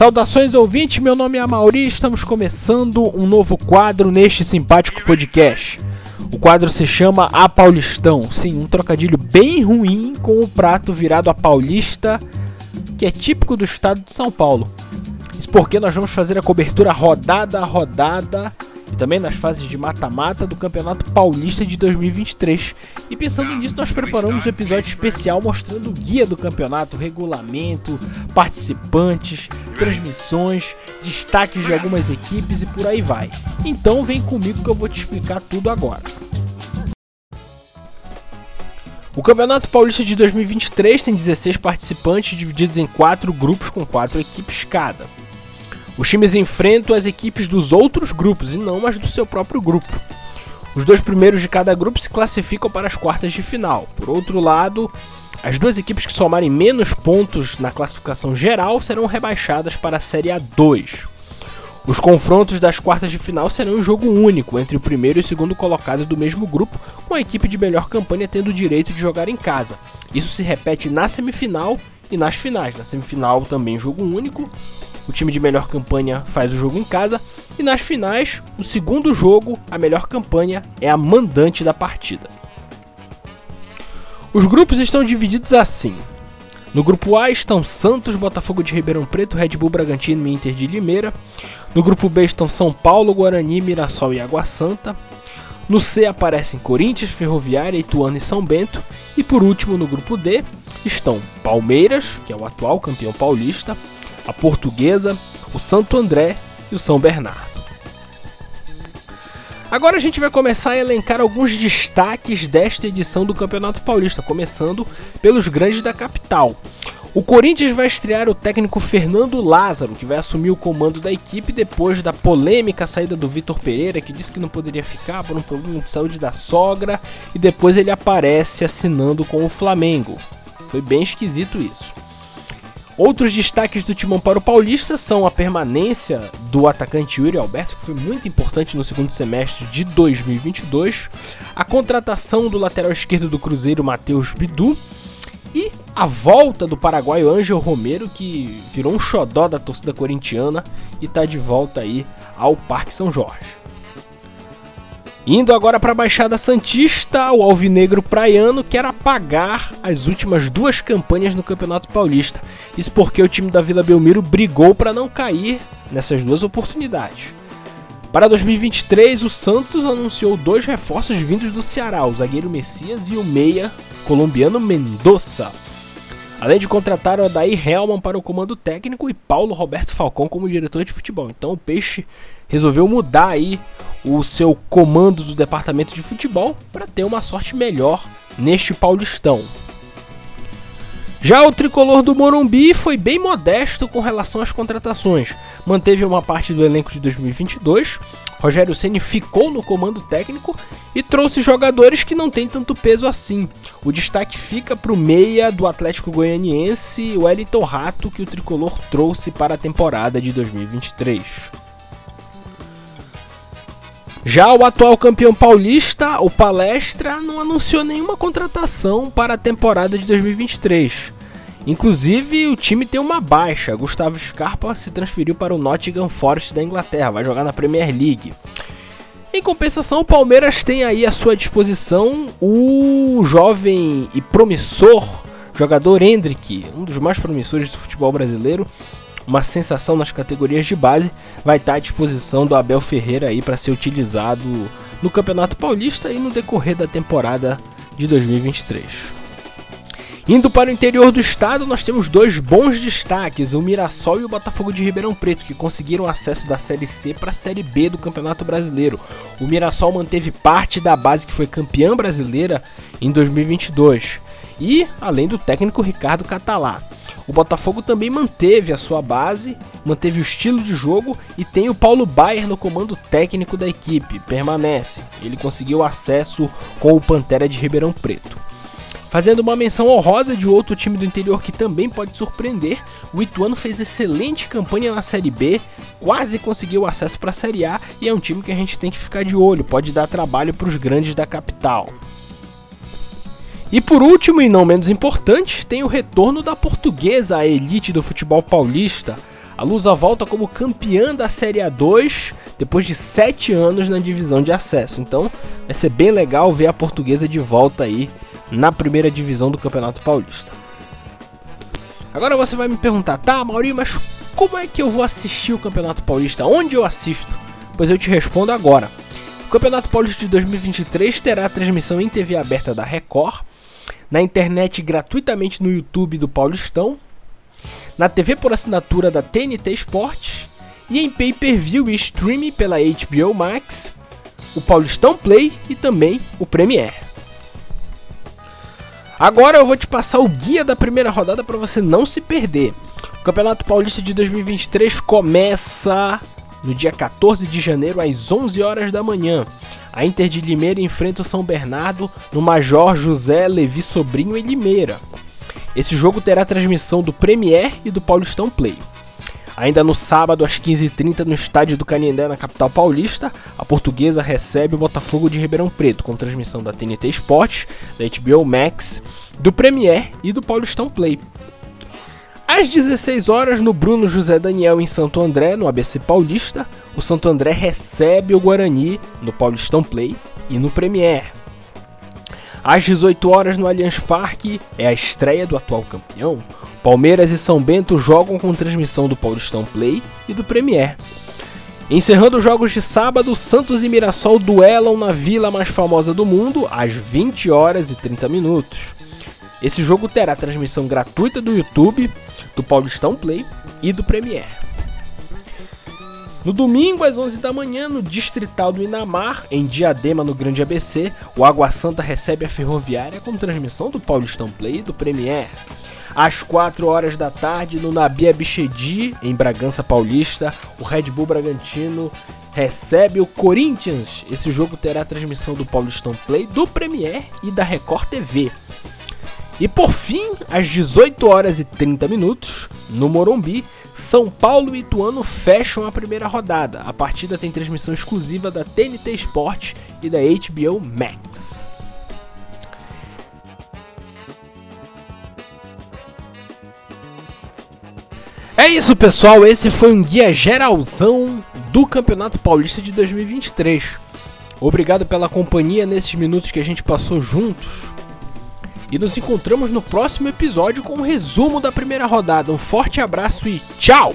Saudações ouvintes, meu nome é Amauri, estamos começando um novo quadro neste simpático podcast. O quadro se chama A Paulistão, sim, um trocadilho bem ruim com o prato virado a paulista, que é típico do estado de São Paulo. Isso porque nós vamos fazer a cobertura rodada a rodada e também nas fases de mata-mata do Campeonato Paulista de 2023. E pensando nisso, nós preparamos um episódio especial mostrando o guia do campeonato, regulamento, participantes, transmissões, destaques de algumas equipes e por aí vai. Então vem comigo que eu vou te explicar tudo agora. O Campeonato Paulista de 2023 tem 16 participantes divididos em 4 grupos com 4 equipes cada. Os times enfrentam as equipes dos outros grupos e não as do seu próprio grupo. Os dois primeiros de cada grupo se classificam para as quartas de final. Por outro lado, as duas equipes que somarem menos pontos na classificação geral serão rebaixadas para a Série A2. Os confrontos das quartas de final serão um jogo único entre o primeiro e o segundo colocado do mesmo grupo, com a equipe de melhor campanha tendo o direito de jogar em casa. Isso se repete na semifinal e nas finais. Na semifinal também jogo único, o time de melhor campanha faz o jogo em casa. E nas finais, o segundo jogo, a melhor campanha é a mandante da partida. Os grupos estão divididos assim. No grupo A estão Santos, Botafogo de Ribeirão Preto, Red Bull Bragantino e Inter de Limeira. No grupo B estão São Paulo, Guarani, Mirassol e Água Santa. No C aparecem Corinthians, Ferroviária, Ituano e São Bento. E por último, no grupo D, estão Palmeiras, que é o atual campeão paulista, a Portuguesa, o Santo André e o São Bernardo. Agora a gente vai começar a elencar alguns destaques desta edição do Campeonato Paulista, começando pelos grandes da capital. O Corinthians vai estrear o técnico Fernando Lázaro, que vai assumir o comando da equipe depois da polêmica saída do Vitor Pereira, que disse que não poderia ficar por um problema de saúde da sogra, e depois ele aparece assinando com o Flamengo. Foi bem esquisito isso. Outros destaques do Timão para o Paulista são a permanência do atacante Yuri Alberto, que foi muito importante no segundo semestre de 2022, a contratação do lateral esquerdo do Cruzeiro Matheus Bidu e a volta do paraguaio Ângelo Romero, que virou um xodó da torcida corintiana e está de volta aí ao Parque São Jorge. Indo agora para a Baixada Santista, o Alvinegro Praiano quer apagar as últimas duas campanhas no Campeonato Paulista. Isso porque o time da Vila Belmiro brigou para não cair nessas duas oportunidades. Para 2023, o Santos anunciou dois reforços vindos do Ceará, o zagueiro Messias e o meia colombiano Mendoza. Além de contratar o Adair Helman para o comando técnico e Paulo Roberto Falcão como diretor de futebol. Então o Peixe resolveu mudar aí o seu comando do departamento de futebol para ter uma sorte melhor neste Paulistão. Já o tricolor do Morumbi foi bem modesto com relação às contratações. Manteve uma parte do elenco de 2022. Rogério Ceni ficou no comando técnico e trouxe jogadores que não têm tanto peso assim. O destaque fica para o meia do Atlético Goianiense, Wellington Rato, que o tricolor trouxe para a temporada de 2023. Já o atual campeão paulista, o Palestra, não anunciou nenhuma contratação para a temporada de 2023. Inclusive, o time tem uma baixa. Gustavo Scarpa se transferiu para o Nottingham Forest da Inglaterra, vai jogar na Premier League. Em compensação, o Palmeiras tem aí à sua disposição o jovem e promissor jogador Hendrick, um dos mais promissores do futebol brasileiro, uma sensação nas categorias de base, vai estar à disposição do Abel Ferreira aí para ser utilizado no Campeonato Paulista e no decorrer da temporada de 2023. Indo para o interior do estado, nós temos dois bons destaques, o Mirassol e o Botafogo de Ribeirão Preto, que conseguiram acesso da Série C para a Série B do Campeonato Brasileiro. O Mirassol manteve parte da base que foi campeã brasileira em 2022. E além do técnico Ricardo Catalá. O Botafogo também manteve a sua base, manteve o estilo de jogo e tem o Paulo Baier no comando técnico da equipe, permanece. Ele conseguiu acesso com o Pantera de Ribeirão Preto. Fazendo uma menção honrosa de outro time do interior que também pode surpreender, o Ituano fez excelente campanha na Série B, quase conseguiu acesso para a Série A e é um time que a gente tem que ficar de olho, pode dar trabalho para os grandes da capital. E por último, e não menos importante, tem o retorno da portuguesa à elite do futebol paulista. A Lusa volta como campeã da Série A2 depois de sete anos na divisão de acesso. Então vai ser bem legal ver a portuguesa de volta aí na primeira divisão do Campeonato Paulista. Agora você vai me perguntar, tá, Maurinho, mas como é que eu vou assistir o Campeonato Paulista? Onde eu assisto? Pois eu te respondo agora. O Campeonato Paulista de 2023 terá a transmissão em TV aberta da Record, na internet gratuitamente no YouTube do Paulistão, na TV por assinatura da TNT Sports e em pay-per-view e streaming pela HBO Max, o Paulistão Play e também o Premiere. Agora eu vou te passar o guia da primeira rodada para você não se perder. O Campeonato Paulista de 2023 começa no dia 14 de janeiro às 11 horas da manhã. A Inter de Limeira enfrenta o São Bernardo no Major José Levi Sobrinho em Limeira. Esse jogo terá transmissão do Premier e do Paulistão Play. Ainda no sábado, às 15h30, no estádio do Canindé, na capital paulista, a portuguesa recebe o Botafogo de Ribeirão Preto, com transmissão da TNT Sports, da HBO Max, do Premier e do Paulistão Play. Às 16 horas, no Bruno José Daniel, em Santo André, no ABC Paulista, o Santo André recebe o Guarani no Paulistão Play e no Premier. Às 18 horas no Allianz Parque é a estreia do atual campeão. Palmeiras e São Bento jogam com transmissão do Paulistão Play e do Premier. Encerrando os jogos de sábado, Santos e Mirassol duelam na vila mais famosa do mundo às 20 horas e 30 minutos. Esse jogo terá transmissão gratuita do YouTube, do Paulistão Play e do Premier. No domingo, às 11 da manhã, no Distrital do Inamar, em Diadema, no Grande ABC, o Água Santa recebe a Ferroviária com transmissão do Paulistão Play e do Premier. Às 4 horas da tarde, no Nabia Bichedi, em Bragança Paulista, o Red Bull Bragantino recebe o Corinthians. Esse jogo terá transmissão do Paulistão Play, do Premier e da Record TV. E por fim, às 18 horas e 30 minutos, no Morumbi, São Paulo e Ituano fecham a primeira rodada. A partida tem transmissão exclusiva da TNT Sport e da HBO Max. É isso, pessoal. Esse foi um guia geralzão do Campeonato Paulista de 2023. Obrigado pela companhia nesses minutos que a gente passou juntos. E nos encontramos no próximo episódio com um resumo da primeira rodada. Um forte abraço e tchau!